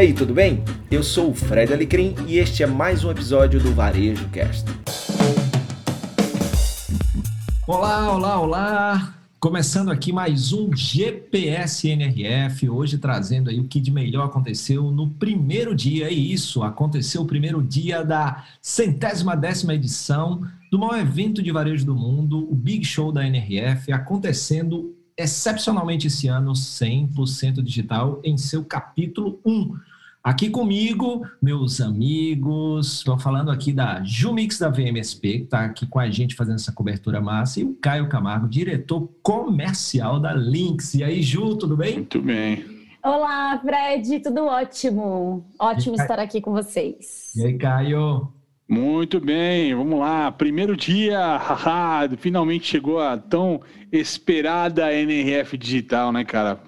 aí, tudo bem? Eu sou o Fred Alecrim e este é mais um episódio do Varejo Cast. Olá, olá, olá! Começando aqui mais um GPS NRF, hoje trazendo aí o que de melhor aconteceu no primeiro dia, é isso, aconteceu o primeiro dia da centésima décima edição do maior evento de varejo do mundo, o Big Show da NRF, acontecendo excepcionalmente esse ano 100% digital em seu capítulo 1. Aqui comigo, meus amigos, estou falando aqui da Jumix da VMSP, que está aqui com a gente fazendo essa cobertura massa, e o Caio Camargo, diretor comercial da Lynx. E aí, Ju, tudo bem? Muito bem. Olá, Fred, tudo ótimo. Ótimo estar aqui com vocês. E aí, Caio? Muito bem, vamos lá. Primeiro dia, haha, finalmente chegou a tão esperada NRF digital, né, cara?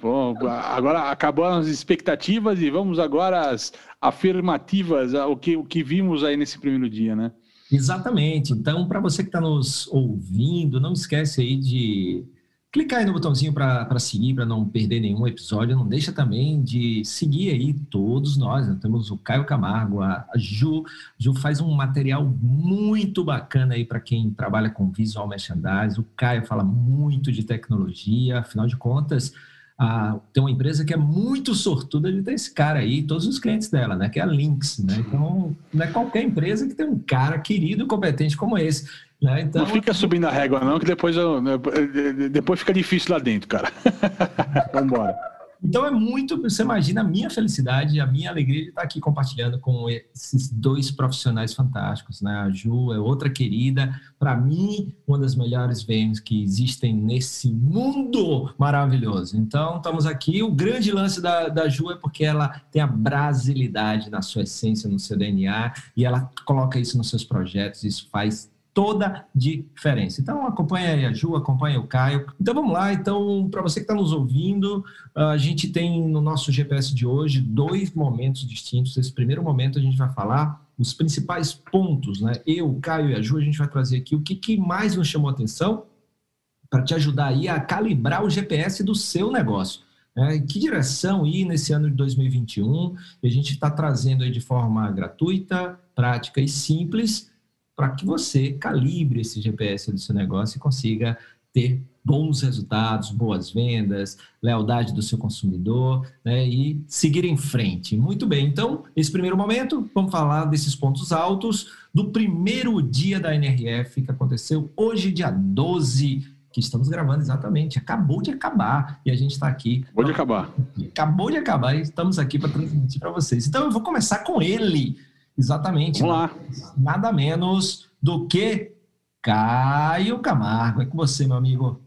Agora acabaram as expectativas e vamos agora às afirmativas, o que, o que vimos aí nesse primeiro dia, né? Exatamente. Então, para você que está nos ouvindo, não esquece aí de clicar aí no botãozinho para seguir, para não perder nenhum episódio. Não deixa também de seguir aí todos nós. Né? Temos o Caio Camargo, a, Ju. Ju faz um material muito bacana aí para quem trabalha com visual merchandising. O Caio fala muito de tecnologia. Afinal de contas, tem uma empresa que é muito sortuda de ter esse cara aí, todos os clientes dela, né? Que é a Lynx, né? Então, não é qualquer empresa que tem um cara querido e competente como esse. Né? Então, não fica subindo a régua, não, que depois, eu, depois fica difícil lá dentro, cara. Vamos embora. Então é muito, você imagina a minha felicidade, a minha alegria de estar aqui compartilhando com esses dois profissionais fantásticos, né? A Ju é outra querida, para mim, uma das melhores VMs que existem nesse mundo maravilhoso. Então, estamos aqui. O grande lance da, da Ju é porque ela tem a brasilidade na sua essência, no seu DNA, e ela coloca isso nos seus projetos, isso faz toda diferença. Então acompanha a Ju, acompanha o Caio. Então vamos lá. Então para você que está nos ouvindo, a gente tem no nosso GPS de hoje dois momentos distintos. Esse primeiro momento a gente vai falar os principais pontos, né? Eu, Caio e a Ju, a gente vai trazer aqui o que, que mais nos chamou atenção para te ajudar aí a calibrar o GPS do seu negócio. É, que direção ir nesse ano de 2021? E a gente está trazendo aí de forma gratuita, prática e simples para que você calibre esse GPS do seu negócio e consiga ter bons resultados, boas vendas, lealdade do seu consumidor né, e seguir em frente. Muito bem, então, esse primeiro momento, vamos falar desses pontos altos do primeiro dia da NRF que aconteceu hoje, dia 12 que estamos gravando exatamente. Acabou de acabar e a gente está aqui. Acabou de acabar. Acabou de acabar e estamos aqui para transmitir para vocês. Então eu vou começar com ele, Exatamente. Vamos lá. Nada menos do que Caio Camargo. É com você, meu amigo.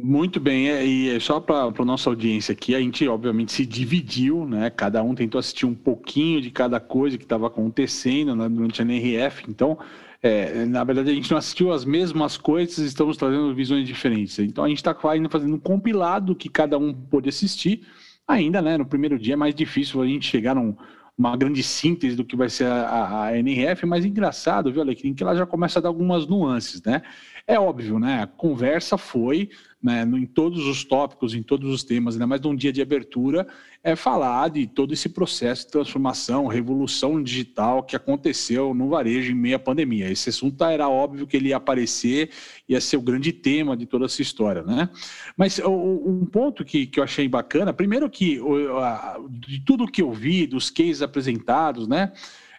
Muito bem, é, e é só para a nossa audiência aqui, a gente obviamente se dividiu, né? Cada um tentou assistir um pouquinho de cada coisa que estava acontecendo né, durante a NRF. Então, é, na verdade, a gente não assistiu as mesmas coisas, estamos trazendo visões diferentes. Então, a gente está ainda fazendo um compilado que cada um pôde assistir. Ainda, né? No primeiro dia é mais difícil a gente chegar num, uma grande síntese do que vai ser a, a, NRF, mas engraçado, viu, Alecrim, que ela já começa a dar algumas nuances, né? É óbvio, né? A conversa foi né, em todos os tópicos, em todos os temas, ainda mais num dia de abertura, é falar de todo esse processo de transformação, revolução digital que aconteceu no varejo em meio à pandemia. Esse assunto era óbvio que ele ia aparecer, ia ser o grande tema de toda essa história, né? Mas um ponto que, que eu achei bacana, primeiro que de tudo que eu vi, dos cases apresentados, né?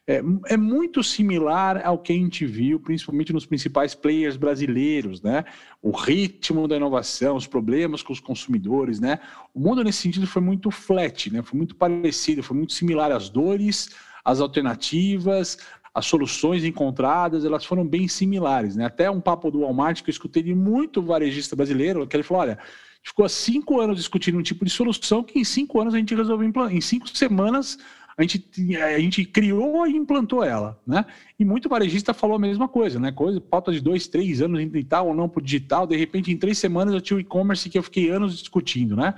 É, é, muito similar ao que a gente viu, principalmente nos principais players brasileiros, né? O ritmo da inovação, os problemas com os consumidores, né? O mundo nesse sentido foi muito flat, né? Foi muito parecido, foi muito similar às dores, às alternativas, as soluções encontradas, elas foram bem similares, né? Até um papo do Walmart que eu escutei de muito varejista brasileiro, que ele falou, olha, ficou há cinco anos discutindo um tipo de solução que em cinco anos a gente resolveu em cinco semanas a gente, a gente criou e implantou ela, né? E muito varejista falou a mesma coisa, né? Coisa, falta de dois, três anos entre tal ou não para digital, de repente em três semanas eu tinha o e-commerce que eu fiquei anos discutindo, né?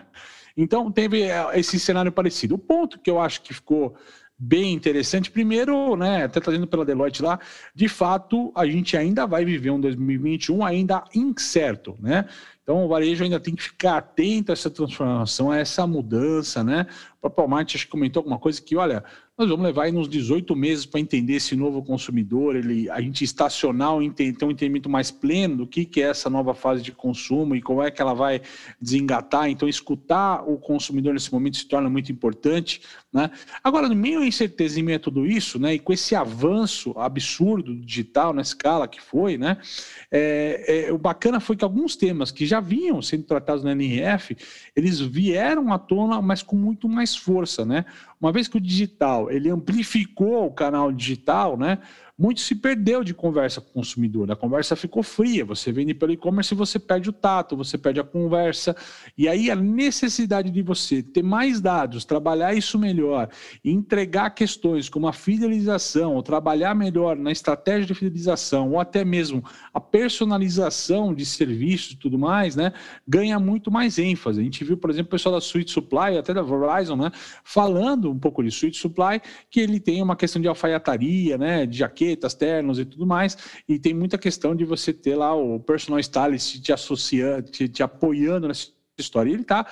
Então teve é, esse cenário parecido. O ponto que eu acho que ficou bem interessante, primeiro, né, até trazendo pela Deloitte lá, de fato a gente ainda vai viver um 2021 ainda incerto, né? Então, o varejo ainda tem que ficar atento a essa transformação, a essa mudança, né? O próprio Walmart acho que comentou alguma coisa que, olha, nós vamos levar aí uns 18 meses para entender esse novo consumidor, ele, a gente estacionar, ter um entendimento mais pleno do que, que é essa nova fase de consumo e como é que ela vai desengatar. Então, escutar o consumidor nesse momento se torna muito importante. Né? Agora, no meio da incerteza em meio a tudo isso, né, e com esse avanço absurdo digital na escala que foi, né, é, é, o bacana foi que alguns temas que já vinham sendo tratados na NRF, eles vieram à tona, mas com muito mais força. Né? Uma vez que o digital ele amplificou o canal digital, né? muito se perdeu de conversa com o consumidor. A conversa ficou fria. Você vende pelo e-commerce e você perde o tato, você perde a conversa. E aí a necessidade de você ter mais dados, trabalhar isso melhor, entregar questões como a fidelização, ou trabalhar melhor na estratégia de fidelização, ou até mesmo a personalização de serviços e tudo mais, né, ganha muito mais ênfase. A gente viu, por exemplo, o pessoal da Suite Supply, até da Verizon, né, falando um pouco de Suite Supply, que ele tem uma questão de alfaiataria, né, de jaqueta etiquetas, ternos e tudo mais. E tem muita questão de você ter lá o personal stylist te associando, te, te apoiando nessa história. Ele está,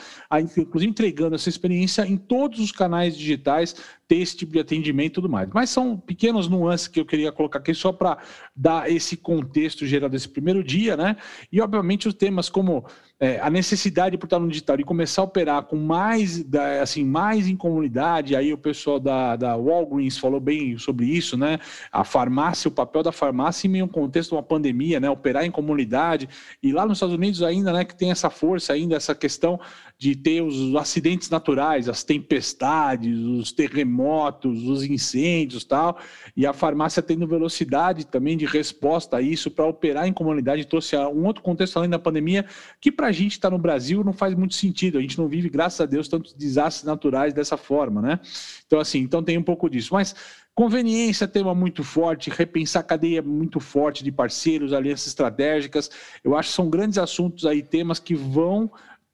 inclusive, entregando essa experiência em todos os canais digitais, ter esse tipo de atendimento e tudo mais. Mas são pequenas nuances que eu queria colocar aqui só para dar esse contexto geral desse primeiro dia, né? E, obviamente, os temas como é, a necessidade por estar no digital e começar a operar com mais, assim, mais em comunidade, aí o pessoal da, da Walgreens falou bem sobre isso, né? A farmácia, o papel da farmácia em meio um contexto de uma pandemia, né? Operar em comunidade. E lá nos Estados Unidos ainda, né, que tem essa força ainda, essa questão de ter os acidentes naturais, as tempestades, os terremotos, os incêndios tal, e a farmácia tendo velocidade também de resposta a isso para operar em comunidade, trouxe um outro contexto além da pandemia, que para a gente está no Brasil não faz muito sentido, a gente não vive, graças a Deus, tantos desastres naturais dessa forma, né? Então, assim, então tem um pouco disso, mas Conveniência, tema muito forte, repensar cadeia muito forte de parceiros, alianças estratégicas. Eu acho que são grandes assuntos aí, temas que vão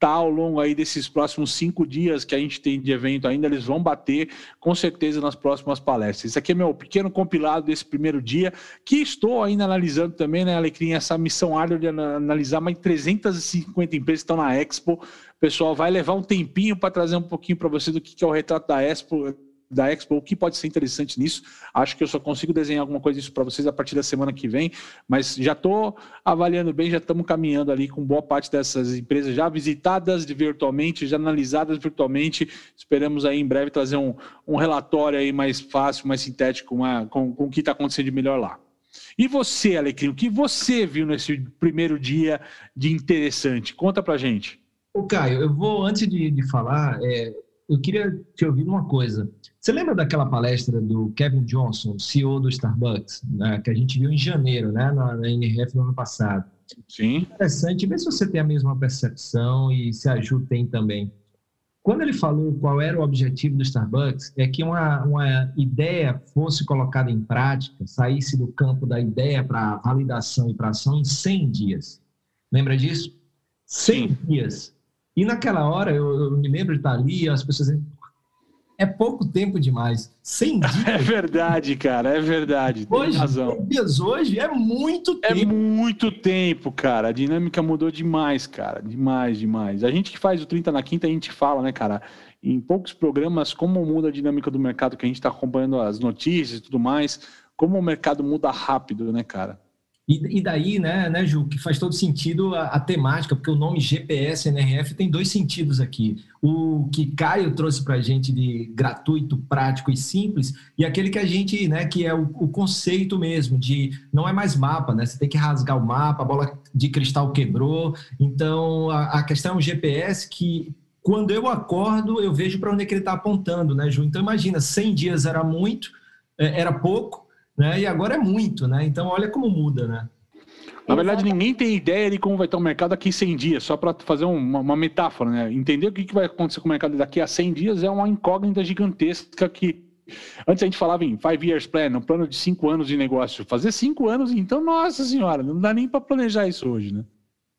tá ao longo aí desses próximos cinco dias que a gente tem de evento ainda, eles vão bater com certeza nas próximas palestras. Isso aqui é meu pequeno compilado desse primeiro dia, que estou ainda analisando também, né, Alecrim, essa missão árdua de analisar mais 350 empresas que estão na Expo. Pessoal vai levar um tempinho para trazer um pouquinho para você do que é o retrato da Expo, da Expo, o que pode ser interessante nisso. Acho que eu só consigo desenhar alguma coisa disso para vocês a partir da semana que vem, mas já estou avaliando bem, já estamos caminhando ali com boa parte dessas empresas já visitadas virtualmente, já analisadas virtualmente. Esperamos aí em breve trazer um, um relatório aí mais fácil, mais sintético uma, com, com o que está acontecendo de melhor lá. E você, Alecrim, o que você viu nesse primeiro dia de interessante? Conta para gente. O Caio, eu vou, antes de, de falar, é, eu queria te ouvir uma coisa. Você lembra daquela palestra do Kevin Johnson, CEO do Starbucks, né, que a gente viu em janeiro, né, na, na NRF no ano passado? Sim. Interessante, vê se você tem a mesma percepção e se a Ju tem também. Quando ele falou qual era o objetivo do Starbucks, é que uma, uma ideia fosse colocada em prática, saísse do campo da ideia para validação e para ação em 100 dias. Lembra disso? 100 Sim. dias. E naquela hora, eu, eu, me lembro de estar ali, as pessoas dizendo, é pouco tempo demais. 100 dias. É verdade, cara, é verdade. Hoje, tem razão. dias hoje é muito é tempo. É muito tempo, cara. A dinâmica mudou demais, cara. Demais, demais. A gente que faz o 30 na quinta, a gente fala, né, cara, em poucos programas, como muda a dinâmica do mercado, que a gente está acompanhando as notícias e tudo mais, como o mercado muda rápido, né, cara? E, e, daí, né, né, Ju, que faz todo sentido a, a, temática, porque o nome GPS NRF tem dois sentidos aqui. O que Caio trouxe para a gente de gratuito, prático e simples, e aquele que a gente, né, que é o, o, conceito mesmo, de não é mais mapa, né? Você tem que rasgar o mapa, a bola de cristal quebrou. Então, a, a questão é um GPS que quando eu acordo, eu vejo para onde é que ele está apontando, né, Ju? Então, imagina, 100 dias era muito, é, era pouco, né? E agora é muito, né? Então olha como muda, né? Na verdade, ninguém tem ideia de como vai estar o mercado daqui 100 dias, só para fazer uma, uma, metáfora, né? Entender o que, que vai acontecer com o mercado daqui a 100 dias é uma incógnita gigantesca que Antes a gente falava em five years plan, um plano de cinco anos de negócio. Fazer cinco anos, então, nossa senhora, não dá nem para planejar isso hoje, né?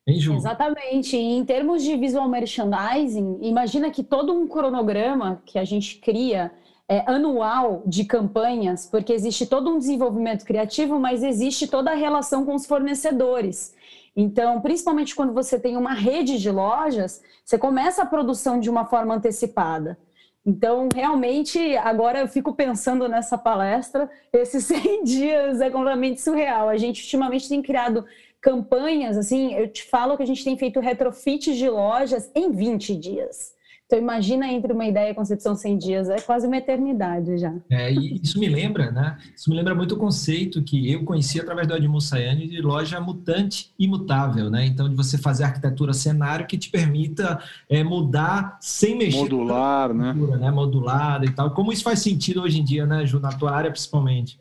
Exatamente. E em termos de visual merchandising, imagina que todo um cronograma que a gente cria é, anual de campanhas, porque existe todo um desenvolvimento criativo, mas existe toda a relação com os fornecedores. Então, principalmente quando você tem uma rede de lojas, você começa a produção de uma forma antecipada. Então, realmente, agora eu fico pensando nessa palestra, esses 100 dias é completamente surreal. A gente ultimamente tem criado campanhas, assim, eu te falo que a gente tem feito retrofits de lojas em 20 dias. Então, imagina entre uma ideia e concepção 100 dias, é quase uma eternidade já. É, e isso me lembra, né? Isso me lembra muito o conceito que eu conheci através do Edmund Sayane de loja mutante imutável, né? Então, de você fazer arquitetura cenário que te permita é, mudar sem mexer. Modular, né? né? Modulada e tal. Como isso faz sentido hoje em dia, né, Ju, na tua área principalmente?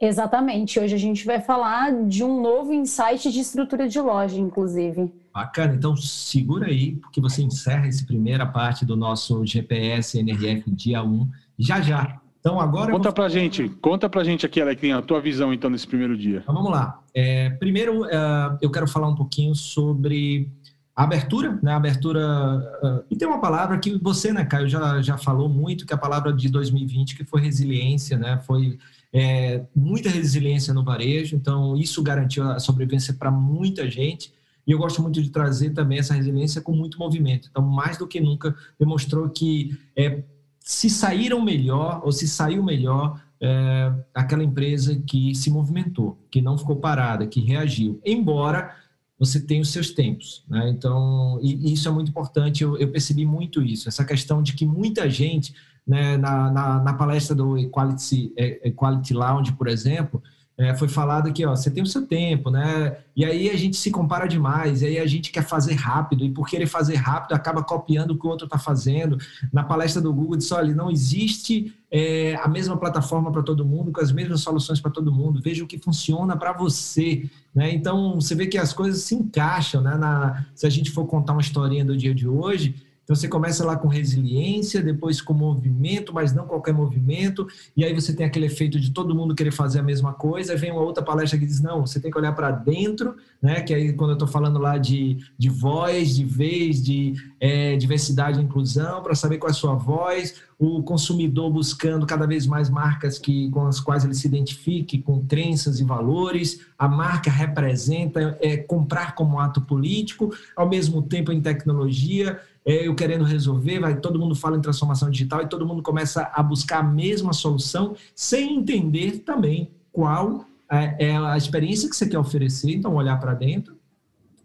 Exatamente. Hoje a gente vai falar de um novo insight de estrutura de loja, inclusive. Bacana. Então segura aí, porque você encerra essa primeira parte do nosso GPS NRF dia 1 já já. Então agora conta vou... pra gente, conta pra gente aqui, Alecrim, a tua visão então nesse primeiro dia. Então vamos lá. É, primeiro uh, eu quero falar um pouquinho sobre abertura, né? Abertura uh, e tem uma palavra que você, né, Caio, já já falou muito, que é a palavra de 2020 que foi resiliência, né? Foi é, muita resiliência no varejo, então isso garantiu a sobrevivência para muita gente. E eu gosto muito de trazer também essa resiliência com muito movimento. Então, mais do que nunca, demonstrou que é, se saíram melhor ou se saiu melhor é, aquela empresa que se movimentou, que não ficou parada, que reagiu. Embora você tenha os seus tempos. Né? Então, e, isso é muito importante, eu, eu percebi muito isso, essa questão de que muita gente né, na, na, na, palestra do Equality, é, Equality Lounge, por exemplo, é, foi falado que ó, você tem o seu tempo, né? E aí a gente se compara demais, e aí a gente quer fazer rápido, e por querer fazer rápido acaba copiando o que o outro está fazendo. Na palestra do Google disse: olha, não existe é, a mesma plataforma para todo mundo, com as mesmas soluções para todo mundo, veja o que funciona para você. Né? Então você vê que as coisas se encaixam, né? Na, se a gente for contar uma historinha do dia de hoje, então você começa lá com resiliência, depois com movimento, mas não qualquer movimento, e aí você tem aquele efeito de todo mundo querer fazer a mesma coisa, vem uma outra palestra que diz, não, você tem que olhar para dentro, né? Que aí quando eu estou falando lá de, de voz, de vez, de é, diversidade e inclusão, para saber qual é a sua voz, o consumidor buscando cada vez mais marcas que, com as quais ele se identifique, com crenças e valores, a marca representa é, comprar como ato político, ao mesmo tempo em tecnologia, eu querendo resolver, vai, todo mundo fala em transformação digital e todo mundo começa a buscar a mesma solução sem entender também qual é, é a experiência que você quer oferecer, então olhar para dentro,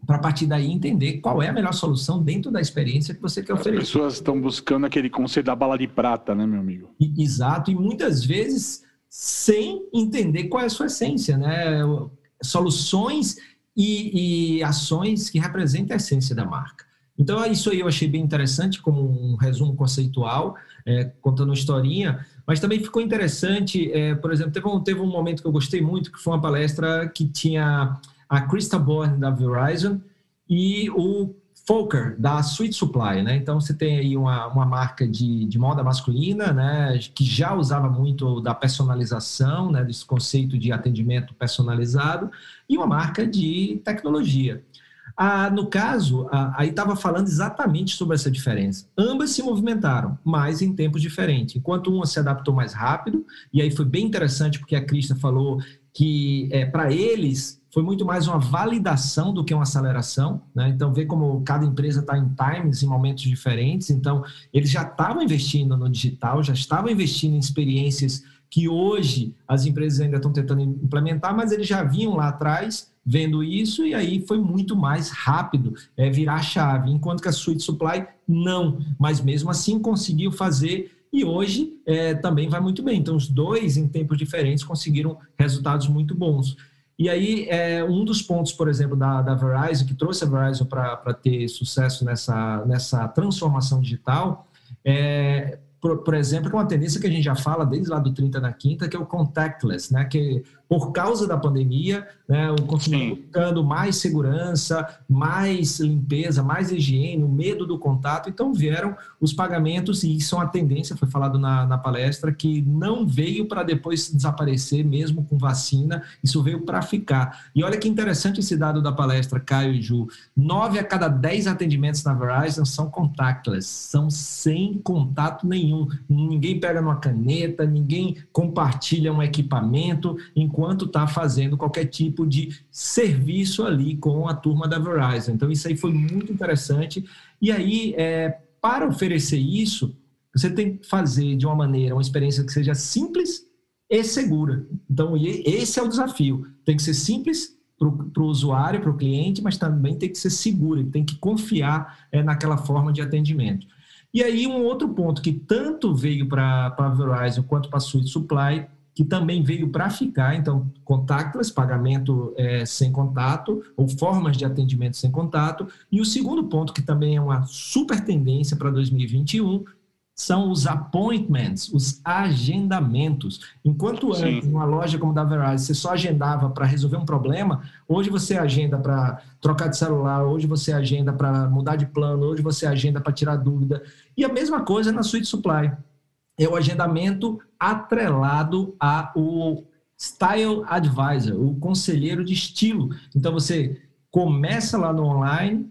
para partir daí entender qual é a melhor solução dentro da experiência que você quer oferecer. As pessoas estão buscando aquele conceito da bala de prata, né, meu amigo? E, exato, e muitas vezes sem entender qual é a sua essência, né? Soluções e, e ações que representam a essência da marca. Então, isso aí eu achei bem interessante, como um resumo conceitual, é, contando uma historinha, mas também ficou interessante, é, por exemplo, teve um, teve um momento que eu gostei muito, que foi uma palestra que tinha a Krista Bourne, da Verizon, e o Fokker, da Sweet Supply, né? Então, você tem aí uma, uma marca de, de moda masculina, né? Que já usava muito da personalização, né? Desse conceito de atendimento personalizado, e uma marca de tecnologia. Ah, no caso, ah, aí estava falando exatamente sobre essa diferença. Ambas se movimentaram, mas em tempos diferentes. Enquanto uma se adaptou mais rápido, e aí foi bem interessante porque a Crista falou que é, para eles foi muito mais uma validação do que uma aceleração. Né? Então, vê como cada empresa está em times, em momentos diferentes. Então, eles já estavam investindo no digital, já estavam investindo em experiências que hoje as empresas ainda estão tentando implementar, mas eles já vinham lá atrás vendo isso e aí foi muito mais rápido é, virar a chave, enquanto que a Suite Supply não, mas mesmo assim conseguiu fazer e hoje é, também vai muito bem. Então, os dois, em tempos diferentes, conseguiram resultados muito bons. E aí, é, um dos pontos, por exemplo, da, da Verizon, que trouxe a Verizon para ter sucesso nessa, nessa transformação digital, é, por, por, exemplo, que é uma tendência que a gente já fala desde lá do 30 na quinta, que é o contactless, né? Que por causa da pandemia, né, o consumidor buscando mais segurança, mais limpeza, mais higiene, o medo do contato, então vieram os pagamentos, e isso é uma tendência, foi falado na, na palestra, que não veio para depois desaparecer, mesmo com vacina, isso veio para ficar. E olha que interessante esse dado da palestra, Caio e Ju, nove a cada dez atendimentos na Verizon são contactless, são sem contato nenhum, ninguém pega numa caneta, ninguém compartilha um equipamento, enquanto enquanto está fazendo qualquer tipo de serviço ali com a turma da Verizon. Então, isso aí foi muito interessante. E aí, é, para oferecer isso, você tem que fazer de uma maneira, uma experiência que seja simples e segura. Então, esse é o desafio. Tem que ser simples para o usuário, para o cliente, mas também tem que ser seguro, tem que confiar é, naquela forma de atendimento. E aí, um outro ponto que tanto veio para a Verizon quanto para a Suite Supply, que também veio para ficar, então, contactless, pagamento é, sem contato, ou formas de atendimento sem contato. E o segundo ponto, que também é uma super tendência para 2021, são os appointments, os agendamentos. Enquanto Sim. antes, numa loja como da Verizon, você só agendava para resolver um problema, hoje você agenda para trocar de celular, hoje você agenda para mudar de plano, hoje você agenda para tirar dúvida. E a mesma coisa na Suite Supply. É o agendamento atrelado ao Style Advisor, o conselheiro de estilo. Então você começa lá no online,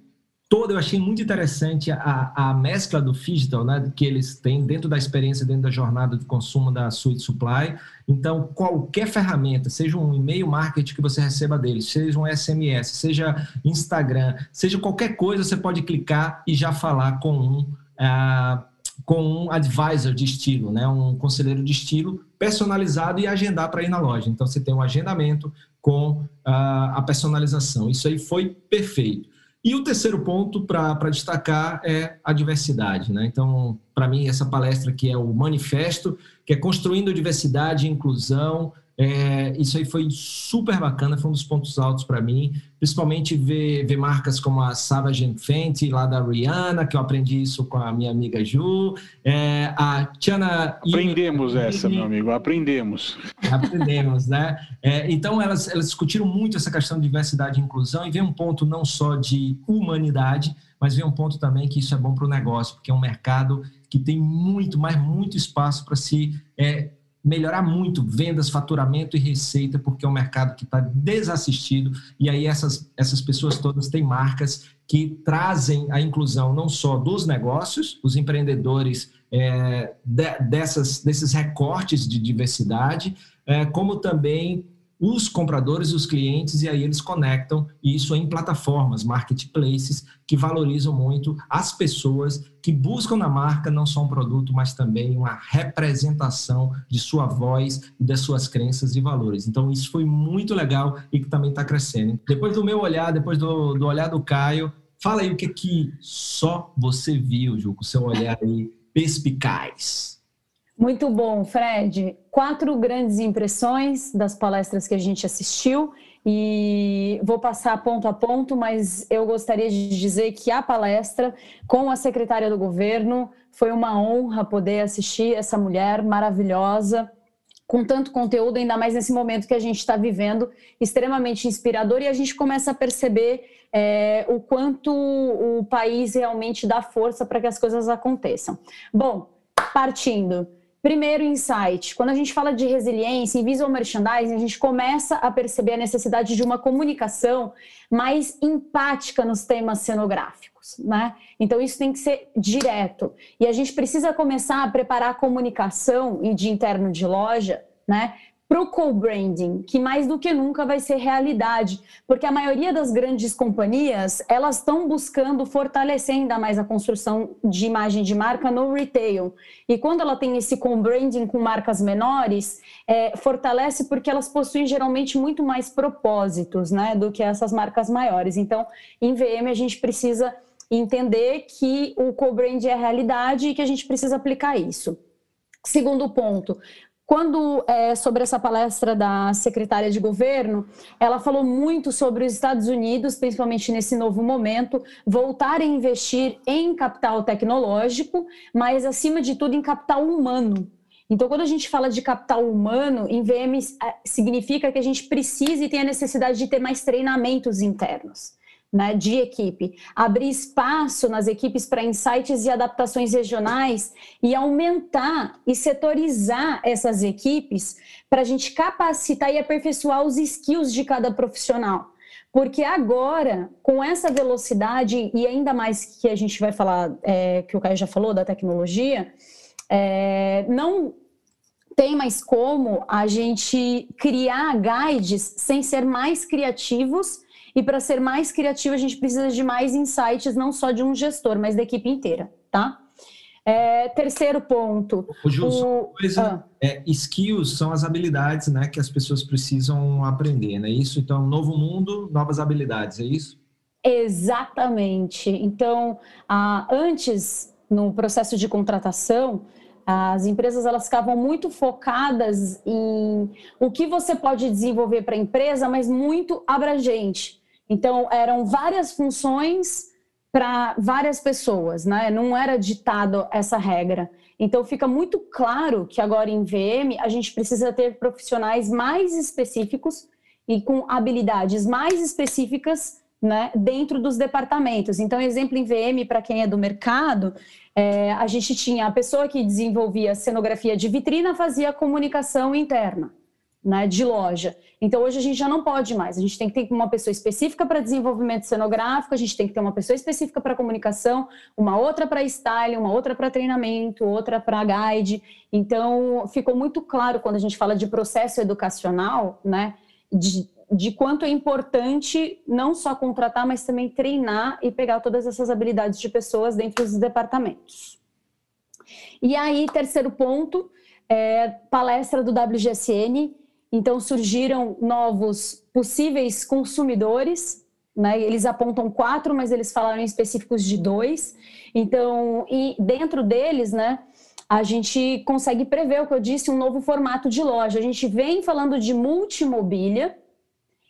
toda, eu achei muito interessante a, a mescla do digital, né, que eles têm dentro da experiência, dentro da jornada de consumo da Suite Supply. Então, qualquer ferramenta, seja um e-mail marketing que você receba deles, seja um SMS, seja Instagram, seja qualquer coisa, você pode clicar e já falar com um, uh, com um advisor de estilo, né, um conselheiro de estilo personalizado e agendar para ir na loja. Então, você tem um agendamento com uh, a personalização. Isso aí foi perfeito. E o terceiro ponto para destacar é a diversidade. Né? Então, para mim, essa palestra aqui é o manifesto, que é construindo diversidade e inclusão é, isso aí foi super bacana, foi um dos pontos altos para mim, principalmente ver, ver marcas como a Savage Fenty, lá da Rihanna, que eu aprendi isso com a minha amiga Ju, é, a Tiana... Aprendemos essa, meu amigo, aprendemos. Aprendemos, né? É, então, elas, elas discutiram muito essa questão de diversidade e inclusão e vem um ponto não só de humanidade, mas vem um ponto também que isso é bom para o negócio, porque é um mercado que tem muito, mas muito espaço para se... É, melhorar muito vendas, faturamento e receita, porque é um mercado que está desassistido, e aí essas, essas pessoas todas têm marcas que trazem a inclusão não só dos negócios, os empreendedores é, de, dessas, desses recortes de diversidade, é, como também os compradores e os clientes, e aí eles conectam isso em plataformas, marketplaces, que valorizam muito as pessoas que buscam na marca não só um produto, mas também uma representação de sua voz e das suas crenças e valores. Então, isso foi muito legal e que também está crescendo. Depois do meu olhar, depois do, do olhar do Caio, fala aí o que, que só você viu, Ju, com o seu olhar aí perspicaz. Muito bom, Fred. Quatro grandes impressões das palestras que a gente assistiu e vou passar ponto a ponto, mas eu gostaria de dizer que a palestra com a secretária do governo foi uma honra poder assistir essa mulher maravilhosa com tanto conteúdo, ainda mais nesse momento que a gente está vivendo, extremamente inspirador, e a gente começa a perceber é, o quanto o país realmente dá força para que as coisas aconteçam. Bom, partindo. Primeiro insight, quando a gente fala de resiliência em visual merchandising, a gente começa a perceber a necessidade de uma comunicação mais empática nos temas cenográficos, né? Então isso tem que ser direto. E a gente precisa começar a preparar a comunicação e de interno de loja, né, para o co-branding, que mais do que nunca vai ser realidade, porque a maioria das grandes companhias elas estão buscando fortalecer ainda mais a construção de imagem de marca no retail. E quando ela tem esse co-branding com marcas menores, é, fortalece porque elas possuem geralmente muito mais propósitos, né, do que essas marcas maiores. Então, em VM a gente precisa entender que o co-brand é a realidade e que a gente precisa aplicar isso. Segundo ponto, quando, é, sobre essa palestra da secretária de governo, ela falou muito sobre os Estados Unidos, principalmente nesse novo momento, voltar a investir em capital tecnológico, mas, acima de tudo, em capital humano. Então, quando a gente fala de capital humano, em VM é, significa que a gente precisa e tem a necessidade de ter mais treinamentos internos né, de equipe, abrir espaço nas equipes para insights e adaptações regionais e aumentar e setorizar essas equipes para a gente capacitar e aperfeiçoar os skills de cada profissional. Porque agora, com essa velocidade, e ainda mais que a gente vai falar, é, que o Caio já falou, da tecnologia, é, não tem mais como a gente criar guides sem ser mais criativos. E para ser mais criativo, a gente precisa de mais insights, não só de um gestor, mas da equipe inteira, tá? É, terceiro ponto. O Ju, o... coisa, ah. é, skills são as habilidades né, que as pessoas precisam aprender, não é isso? Então, novo mundo, novas habilidades, é isso? Exatamente. Então, ah, antes, no processo de contratação, as empresas elas ficavam muito focadas em o que você pode desenvolver para a empresa, mas muito abrangente. Então, eram várias funções para várias pessoas, né? Não era ditado essa regra. Então fica muito claro que agora em VM a gente precisa ter profissionais mais específicos e com habilidades mais específicas né, dentro dos departamentos. Então, exemplo em VM, para quem é do mercado, é, a gente tinha a pessoa que desenvolvia cenografia de vitrina, fazia comunicação interna né, de loja. Então hoje a gente já não pode mais. A gente tem que ter uma pessoa específica para desenvolvimento cenográfico, a gente tem que ter uma pessoa específica para comunicação, uma outra para styling, uma outra para treinamento, outra para guide. Então ficou muito claro quando a gente fala de processo educacional, né, de, de quanto é importante não só contratar, mas também treinar e pegar todas essas habilidades de pessoas dentro dos departamentos. E aí, terceiro ponto, é palestra do WGSN, então surgiram novos possíveis consumidores, né? Eles apontam quatro, mas eles falaram em específicos de dois. Então, e dentro deles, né? A gente consegue prever o que eu disse, um novo formato de loja. A gente vem falando de multimobília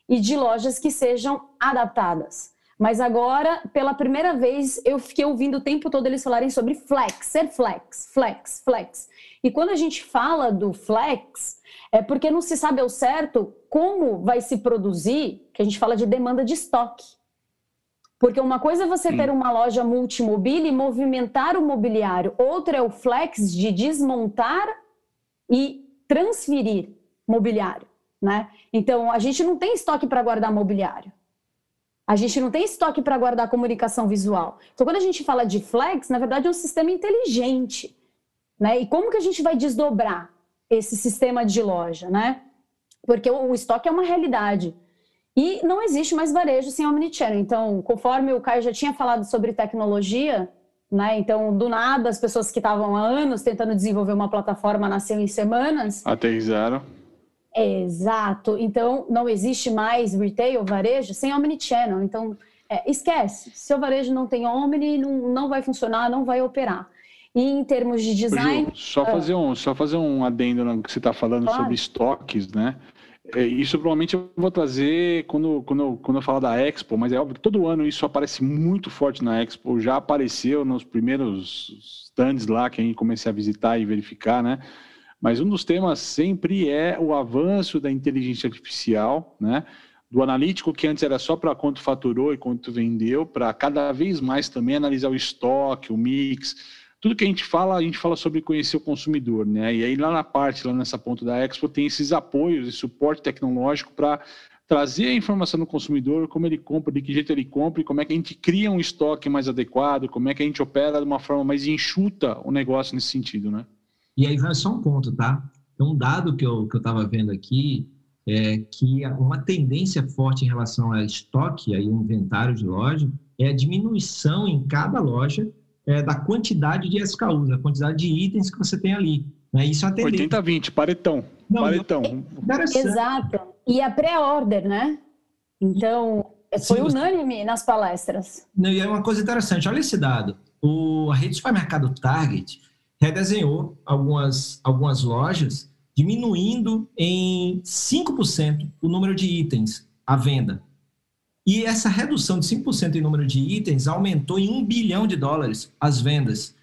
e de lojas que sejam adaptadas. Mas agora, pela primeira vez, eu fiquei ouvindo o tempo todo eles falarem sobre flex, ser flex, flex, flex. E quando a gente fala do flex, é porque não se sabe ao certo como vai se produzir, que a gente fala de demanda de estoque. Porque uma coisa é você ter uma loja multimobília e movimentar o mobiliário, outra é o flex de desmontar e transferir mobiliário, né? Então, a gente não tem estoque para guardar mobiliário. A gente não tem estoque para guardar comunicação visual. Então, quando a gente fala de flex, na verdade é um sistema inteligente, né? E como que a gente vai desdobrar? esse sistema de loja, né? Porque o, estoque é uma realidade. E não existe mais varejo sem omnichannel. Então, conforme o Caio já tinha falado sobre tecnologia, né? Então, do nada, as pessoas que estavam há anos tentando desenvolver uma plataforma nasceram em semanas. Aterrizaram. Exato. Então, não existe mais retail, varejo, sem omnichannel. Então, é, esquece. Se o varejo não tem omni, não, não vai funcionar, não vai operar. E em termos de design. Só, ah. fazer um, só fazer um adendo no que você está falando claro. sobre estoques, né? É, isso provavelmente eu vou trazer quando, quando, eu, quando eu falar da Expo, mas é óbvio que todo ano isso aparece muito forte na Expo, já apareceu nos primeiros stands lá que a gente comecei a visitar e verificar, né? Mas um dos temas sempre é o avanço da inteligência artificial, né? Do analítico que antes era só para quanto faturou e quanto vendeu, para cada vez mais também analisar o estoque, o mix, tudo que a gente fala, a gente fala sobre conhecer o consumidor, né? E aí lá na parte, lá nessa ponta da Expo, tem esses apoios e suporte tecnológico para trazer a informação do consumidor, como ele compra, de que jeito ele compra, e como é que a gente cria um estoque mais adequado, como é que a gente opera de uma forma mais enxuta o negócio nesse sentido, né? E aí vai só um ponto, tá? Um dado que eu estava vendo aqui é que uma tendência forte em relação ao estoque, aí o inventário de loja, é a diminuição em cada loja é, da quantidade de SKUs, da quantidade de itens que você tem ali. Né? Isso é 80-20, paretão. Não, paretão. É Exato. E a pré-order, né? Então, foi Sim, unânime nas palestras. Não, e é uma coisa interessante, olha esse dado. O, a rede de supermercado Target redesenhou algumas, algumas lojas, diminuindo em 5% o número de itens à venda. E essa redução de 5% em número de itens aumentou em 1 bilhão de dólares as vendas,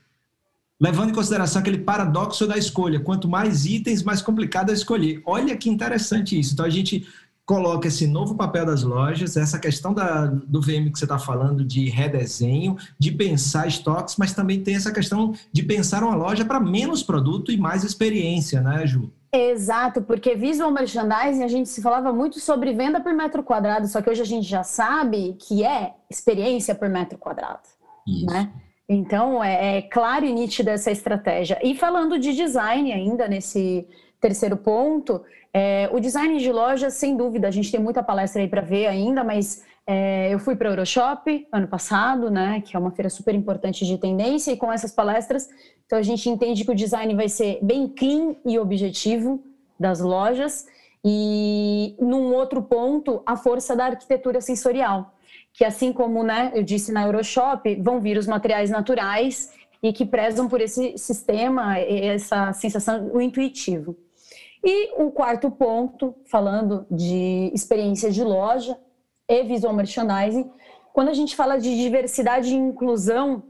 levando em consideração aquele paradoxo da escolha. Quanto mais itens, mais complicado é escolher. Olha que interessante isso. Então, a gente coloca esse novo papel das lojas, essa questão da, do VM que você está falando de redesenho, de pensar estoques, mas também tem essa questão de pensar uma loja para menos produto e mais experiência, né, Ju? Exato, porque visual merchandising a gente se falava muito sobre venda por metro quadrado, só que hoje a gente já sabe que é experiência por metro quadrado, Isso. né? Então é, é claro e nítido essa estratégia. E falando de design ainda nesse terceiro ponto, é, o design de loja, sem dúvida, a gente tem muita palestra aí para ver ainda, mas é, eu fui para a Euroshop ano passado, né, que é uma feira super importante de tendência, e com essas palestras, então a gente entende que o design vai ser bem clean e objetivo das lojas. E num outro ponto, a força da arquitetura sensorial, que assim como né, eu disse na Euroshop, vão vir os materiais naturais e que prezam por esse sistema, essa sensação, o intuitivo. E o quarto ponto, falando de experiência de loja e visual merchandising, quando a gente fala de diversidade e inclusão,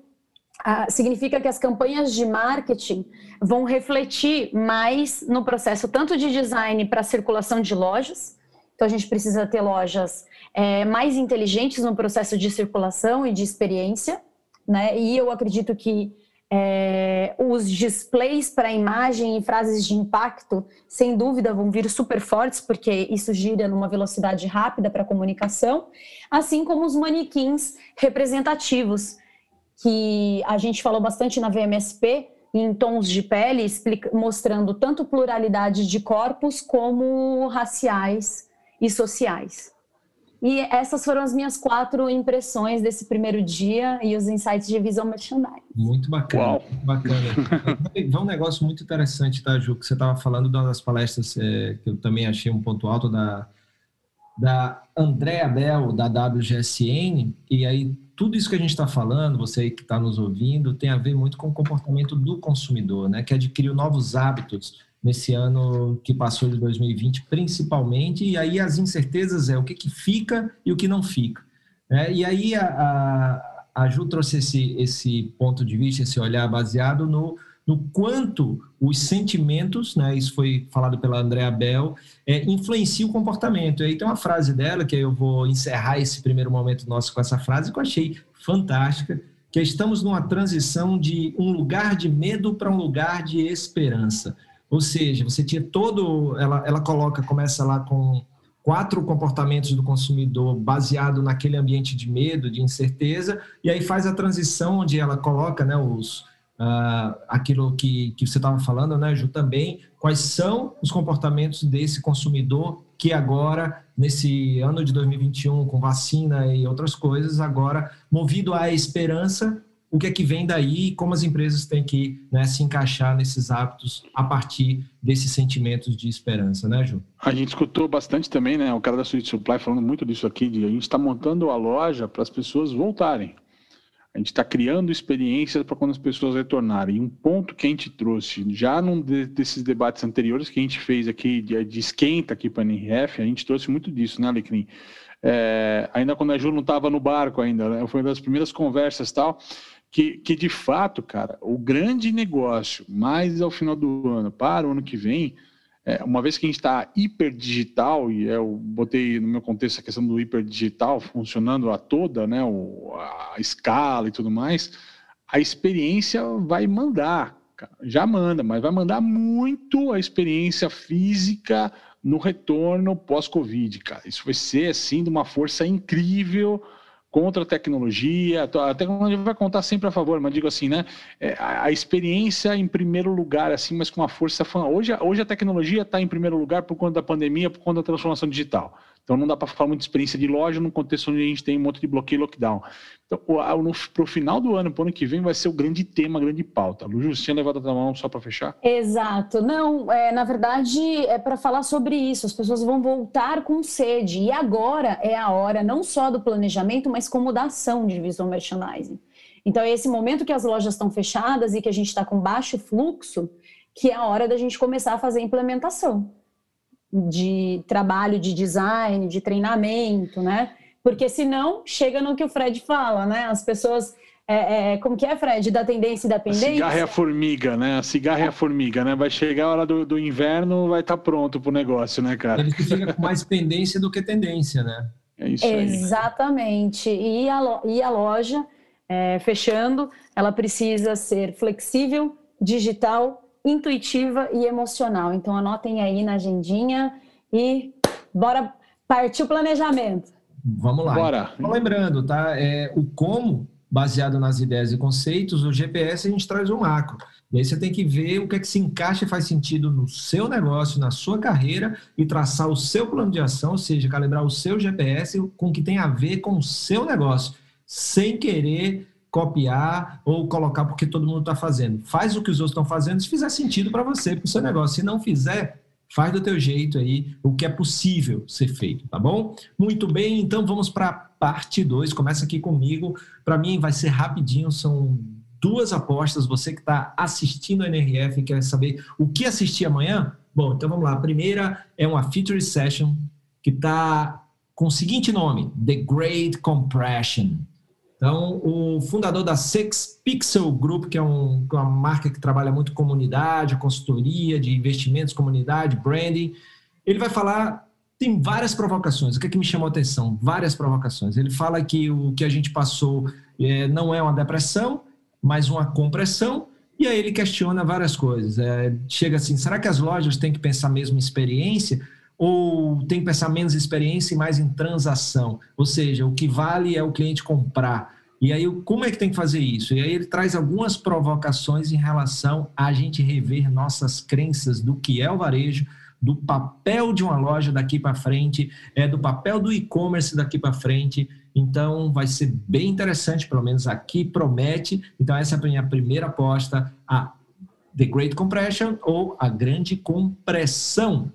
significa que as campanhas de marketing vão refletir mais no processo tanto de design para circulação de lojas, então a gente precisa ter lojas é, mais inteligentes no processo de circulação e de experiência, né? E eu acredito que é, os displays para imagem e frases de impacto, sem dúvida, vão vir super fortes, porque isso gira numa velocidade rápida para a comunicação, assim como os manequins representativos, que a gente falou bastante na VMSP, em tons de pele, mostrando tanto pluralidade de corpos como raciais e sociais. E essas foram as minhas quatro impressões desse primeiro dia e os insights de visual merchandising. Muito bacana, Uau. muito bacana. Vai um negócio muito interessante, tá, Ju, que você estava falando das palestras é, que eu também achei um ponto alto da, da Andrea Bell, da WGSN, e aí tudo isso que a gente está falando, você que está nos ouvindo, tem a ver muito com o comportamento do consumidor, né, que adquiriu novos hábitos nesse ano que passou de 2020, principalmente, e aí as incertezas é o que, que fica e o que não fica. Né? E aí a, a, a Ju trouxe esse, esse ponto de vista, esse olhar baseado no, no quanto os sentimentos, né, isso foi falado pela Andrea Bell, é, influenciam o comportamento. E aí tem uma frase dela, que eu vou encerrar esse primeiro momento nosso com essa frase, que eu achei fantástica, que é, estamos numa transição de um lugar de medo para um lugar de esperança. Ou seja, você tinha todo. Ela, ela coloca, começa lá com quatro comportamentos do consumidor baseado naquele ambiente de medo, de incerteza, e aí faz a transição onde ela coloca né, os, uh, aquilo que, que você estava falando, né, Ju, também, quais são os comportamentos desse consumidor que agora, nesse ano de 2021, com vacina e outras coisas, agora, movido à esperança, o que é que vem daí e como as empresas têm que né, se encaixar nesses hábitos a partir desses sentimentos de esperança, né, Ju? A gente escutou bastante também, né, o cara da Suite Supply falando muito disso aqui, de a gente está montando a loja para as pessoas voltarem. A gente está criando experiências para quando as pessoas retornarem. E um ponto que a gente trouxe, já num de, desses debates anteriores que a gente fez aqui, de, de esquenta aqui para a NRF, a gente trouxe muito disso, né, Alecrim? É, ainda quando a Ju não estava no barco ainda, né? foi uma das primeiras conversas tal, que, que de fato, cara, o grande negócio, mais ao final do ano, para o ano que vem, é, uma vez que a gente está hiperdigital, e eu botei no meu contexto a questão do hiperdigital funcionando a toda, né, o, a escala e tudo mais, a experiência vai mandar, já manda, mas vai mandar muito a experiência física no retorno pós-Covid, cara. Isso vai ser, assim, de uma força incrível contra a tecnologia, a tecnologia vai contar sempre a favor, mas digo assim, né? É, a experiência em primeiro lugar, assim, mas com uma força. Hoje, hoje a tecnologia está em primeiro lugar por conta da pandemia, por conta da transformação digital. Então não dá para falar muito de experiência de loja num contexto onde a gente tem um monte de bloqueio e lockdown. Então, para o final do ano, para o ano que vem, vai ser o grande tema, a grande pauta. Lu, você tinha levado a mão só para fechar? Exato. Não, é, na verdade, é para falar sobre isso. As pessoas vão voltar com sede. E agora é a hora não só do planejamento, mas como da ação de visual merchandising. Então, é esse momento que as lojas estão fechadas e que a gente está com baixo fluxo, que é a hora da gente começar a fazer a implementação de trabalho de design, de treinamento, né? Porque senão chega no que o Fred fala, né? As pessoas. É, é, como que é, Fred? Da tendência e da pendência? A cigarra é a formiga, né? A cigarra é a formiga, né? Vai chegar a hora do, do inverno, vai estar tá pronto pro negócio, né, cara? Ele fica com mais pendência do que tendência, né? É isso aí. Exatamente. E a, e a loja, é, fechando, ela precisa ser flexível, digital intuitiva e emocional. Então anotem aí na agendinha e bora partir o planejamento. Vamos lá. Bora. Então, lembrando, tá? É, o como, baseado nas ideias e conceitos, o GPS a gente traz o macro. E aí você tem que ver o que é que se encaixa e faz sentido no seu negócio, na sua carreira e traçar o seu plano de ação, ou seja, calibrar o seu GPS com o que tem a ver com o seu negócio, sem querer copiar ou colocar porque todo mundo está fazendo. Faz o que os outros estão fazendo se fizer sentido para você, para o seu negócio. Se não fizer, faz do teu jeito aí o que é possível ser feito, tá bom? Muito bem, então vamos para parte 2. Começa aqui comigo. Para mim vai ser rapidinho, são duas apostas. Você que está assistindo a NRF e quer saber o que assistir amanhã? Bom, então vamos lá. A primeira é uma feature session que está com o seguinte nome: The Great Compression. Então, o fundador da Six Pixel Group, que é um, uma marca que trabalha muito com comunidade, consultoria de investimentos, comunidade, branding, ele vai falar. Tem várias provocações. O que, é que me chamou a atenção? Várias provocações. Ele fala que o que a gente passou é, não é uma depressão, mais uma compressão, e aí ele questiona várias coisas. É, chega assim, será que as lojas têm que pensar mesmo em experiência ou tem que pensar menos em experiência e mais em transação? Ou seja, o que vale é o cliente comprar. E aí, como é que tem que fazer isso? E aí ele traz algumas provocações em relação a gente rever nossas crenças do que é o varejo, do papel de uma loja daqui para frente, é do papel do e-commerce daqui para frente. Então, vai ser bem interessante, pelo menos aqui promete. Então, essa é a minha primeira aposta, a The Great Compression ou a Grande Compressão.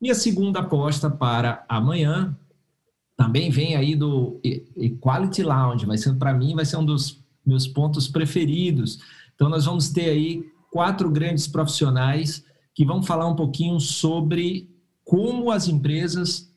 E a segunda aposta para amanhã também vem aí do Equality Lounge. Vai ser para mim vai ser um dos meus pontos preferidos. Então, nós vamos ter aí quatro grandes profissionais que vão falar um pouquinho sobre como as empresas,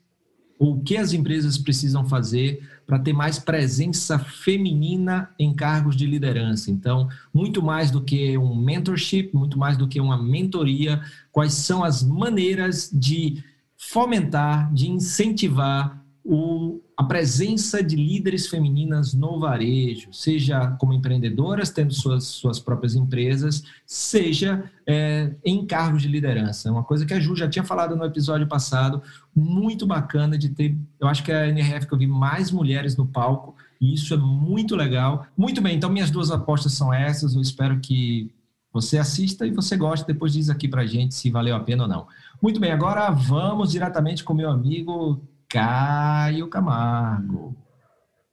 ou o que as empresas precisam fazer para ter mais presença feminina em cargos de liderança. Então, muito mais do que um mentorship, muito mais do que uma mentoria, quais são as maneiras de fomentar, de incentivar o, a presença de líderes femininas no varejo, seja como empreendedoras, tendo suas, suas próprias empresas, seja é, em cargos de liderança. É uma coisa que a Ju já tinha falado no episódio passado, muito bacana de ter, eu acho que é a NRF que eu vi mais mulheres no palco, e isso é muito legal. Muito bem, então minhas duas apostas são essas, eu espero que você assista e você goste, depois diz aqui pra gente se valeu a pena ou não. Muito bem, agora vamos diretamente com meu amigo Caio Camargo.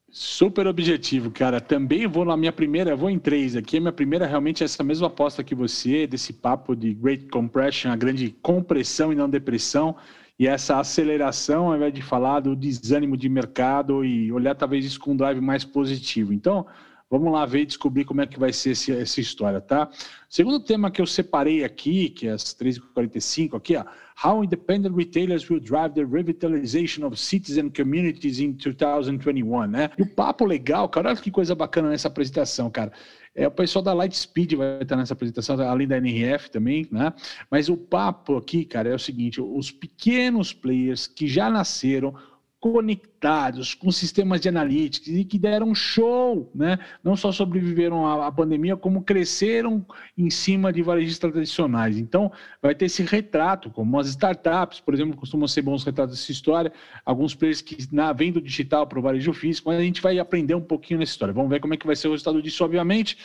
Super objetivo, cara. Também vou na minha primeira, vou em três aqui. A minha primeira realmente é essa mesma aposta que você, desse papo de Great Compression, a grande compressão e não depressão, e essa aceleração, ao invés de falar do desânimo de mercado e olhar talvez isso com um drive mais positivo. Então, Vamos lá ver e descobrir como é que vai ser esse, essa história, tá? Segundo tema que eu separei aqui, que é as 3h45 aqui, ó. How independent retailers will drive the revitalization of cities and communities in 2021, né? E o papo legal, cara, olha que coisa bacana nessa apresentação, cara. É, o pessoal da Lightspeed vai estar nessa apresentação, além da NRF também, né? Mas o papo aqui, cara, é o seguinte: os pequenos players que já nasceram conectados com sistemas de analytics e que deram show, né? Não só sobreviveram à, pandemia, como cresceram em cima de varejistas tradicionais. Então, vai ter esse retrato, como as startups, por exemplo, costumam ser bons retratos dessa história, alguns players que na, vêm do digital para o varejo físico, mas a gente vai aprender um pouquinho nessa história. Vamos ver como é que vai ser o resultado disso, obviamente.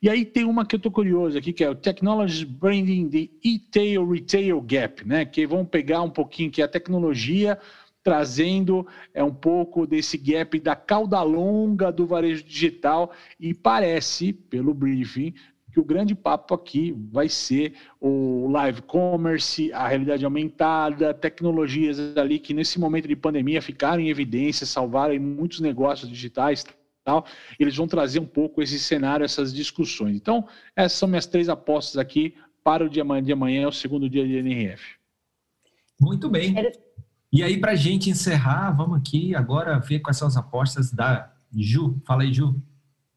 E aí tem uma que eu estou curioso aqui, que é o Technology Branding the E-Tail Retail Gap, né? Que vão pegar um pouquinho que é a tecnologia trazendo é, um pouco desse gap da cauda longa do varejo digital e parece, pelo briefing, que o grande papo aqui vai ser o live commerce, a realidade aumentada, tecnologias ali que nesse momento de pandemia ficaram em evidência, salvaram muitos negócios digitais tal. Eles vão trazer um pouco esse cenário, essas discussões. Então, essas são minhas três apostas aqui para o dia de amanhã, o segundo dia de NRF. Muito bem. E aí, para a gente encerrar, vamos aqui agora ver quais são as apostas da Ju. Fala aí, Ju.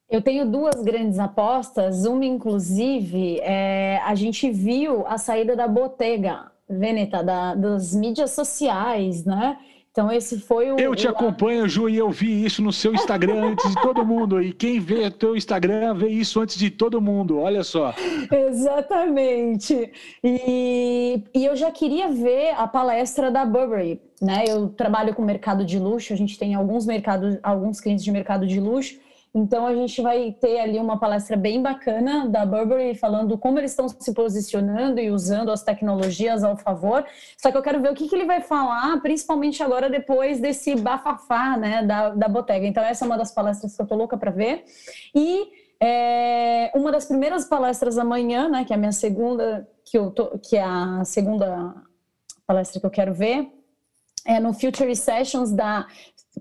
Eu tenho duas grandes apostas. Uma, inclusive, é, a gente viu a saída da Bottega Veneta, da, das mídias sociais, né? Então, esse foi o. Eu te o... acompanho, Ju, e eu vi isso no seu Instagram antes de todo mundo. E quem vê o teu Instagram vê isso antes de todo mundo. Olha só. Exatamente. E, e eu já queria ver a palestra da Burberry. Né? Eu trabalho com mercado de luxo, a gente tem alguns mercados, alguns clientes de mercado de luxo. Então a gente vai ter ali uma palestra bem bacana da Burberry falando como eles estão se posicionando e usando as tecnologias ao favor. Só que eu quero ver o que, que ele vai falar, principalmente agora depois desse bafafá né, da, da Bottega. Então essa é uma das palestras que eu tô louca para ver. E é, uma das primeiras palestras amanhã, né, que é a minha segunda, que, eu tô, que é a segunda palestra que eu quero ver, é no Future Sessions da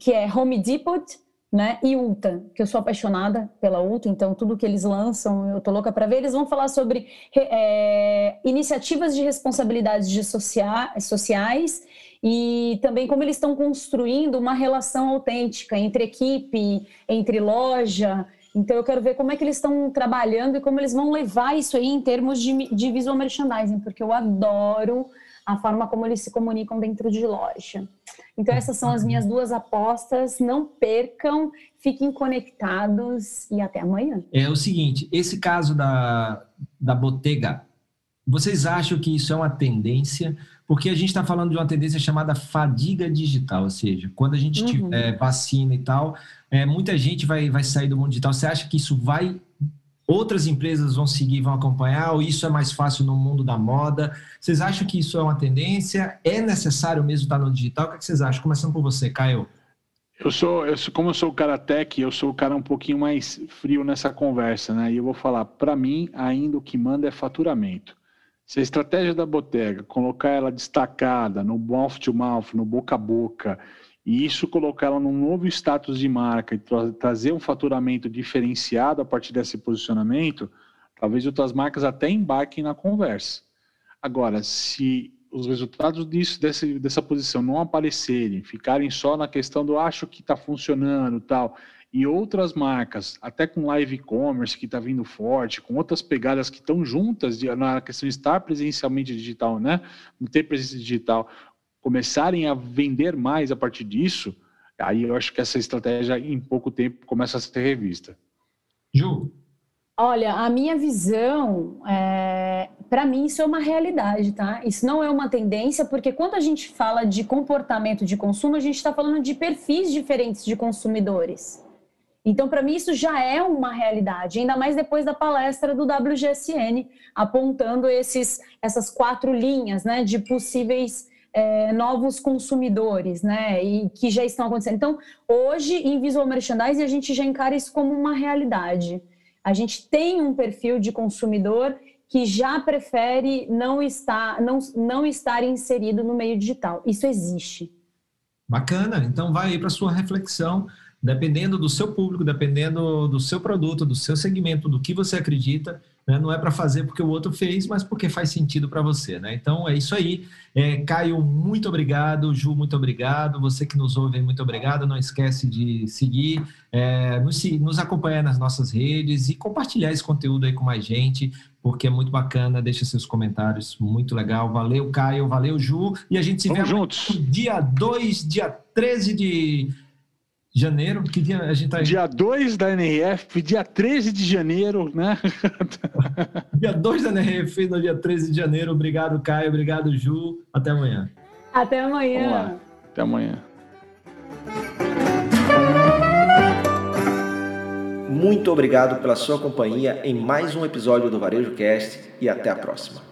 que é Home Depot né? E Ulta, que eu sou apaixonada pela Ulta, então tudo que eles lançam eu tô louca para ver. Eles vão falar sobre é, iniciativas de responsabilidades de sociais e também como eles estão construindo uma relação autêntica entre equipe, entre loja. Então eu quero ver como é que eles estão trabalhando e como eles vão levar isso aí em termos de, de visual merchandising, porque eu adoro a forma como eles se comunicam dentro de loja. Então, essas são as minhas duas apostas. Não percam, fiquem conectados e até amanhã. É o seguinte: esse caso da, da Bottega, vocês acham que isso é uma tendência? Porque a gente está falando de uma tendência chamada fadiga digital, ou seja, quando a gente uhum. tiver vacina e tal, é, muita gente vai, vai sair do mundo digital. Você acha que isso vai outras empresas vão seguir, vão acompanhar, ou isso é mais fácil no mundo da moda? Vocês acham que isso é uma tendência? É necessário mesmo estar no digital? O que, é vocês acham? Começando por você, Caio. Eu sou, eu sou, como eu sou o cara tech, eu sou o cara um pouquinho mais frio nessa conversa, né? E eu vou falar, para mim, ainda o que manda é faturamento. Se a estratégia da Botega, colocar ela destacada no mouth to mouth, no boca a boca, e isso colocar ela num novo status de marca e tra trazer um faturamento diferenciado a partir desse posicionamento, talvez outras marcas até embarquem na conversa. Agora, se os resultados disso, dessa posição não aparecerem, ficarem só na questão do acho que está funcionando tal, e outras marcas, até com live commerce que está vindo forte, com outras pegadas que estão juntas de, na questão de estar presencialmente digital, né? Ter presença digital, começarem a vender mais a partir disso, aí eu acho que essa estratégia em pouco tempo começa a ser revista. Ju? Olha, a minha visão, é, para mim, isso é uma realidade, tá? Isso não é uma tendência, porque quando a gente fala de comportamento de consumo, a gente está falando de perfis diferentes de consumidores. Então, para mim, isso já é uma realidade, ainda mais depois da palestra do WGSN, apontando esses, essas quatro linhas né, de possíveis é, novos consumidores, né? E que já estão acontecendo. Então, hoje, em visual merchandising, a gente já encara isso como uma realidade. A gente tem um perfil de consumidor que já prefere não estar, não, não estar inserido no meio digital. Isso existe. Bacana. Então, vai aí para sua reflexão dependendo do seu público, dependendo do seu produto, do seu segmento, do que você acredita, né? Não é para fazer porque o outro fez, mas porque faz sentido para você. Né? Então é isso aí. É, Caio, muito obrigado. Ju, muito obrigado. Você que nos ouve, muito obrigado. Não esquece de seguir, é, nos, nos acompanhar nas nossas redes e compartilhar esse conteúdo aí com mais gente, porque é muito bacana. Deixa seus comentários, muito legal. Valeu, Caio. Valeu, Ju. E a gente se Vamos vê juntos. dia 2, dia 13 de janeiro, que dia a gente tá aí? Dia 2 da NRF, dia 13 de janeiro, né? dia 2 da NRF, no dia 13 de janeiro. Obrigado, Caio. Obrigado, Ju. Até amanhã. Até amanhã. Até amanhã. Muito obrigado pela sua companhia em mais um episódio do Varejo Cast e até a próxima.